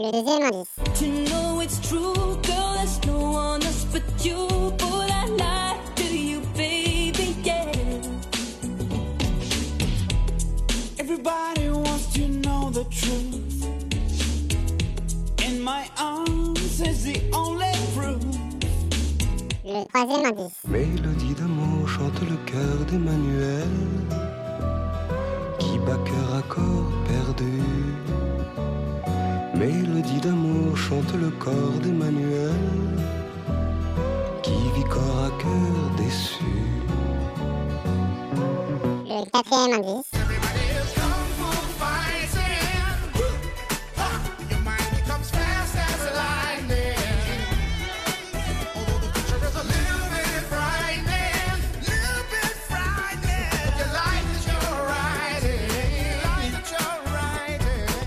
Le deuxième indice. To know it's true, girl, there's no one else but you. But I lie to you, baby, yeah. Everybody wants to know the truth. In my arms is the only proof. Le troisième indice. Mélodie d'amour chante le cœur d'Emmanuel qui bat cœur à corps. Mélodie d'amour chante le corps d'Emmanuel qui vit corps à cœur déçu. Le quatrième indice.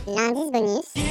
L'indice bonus.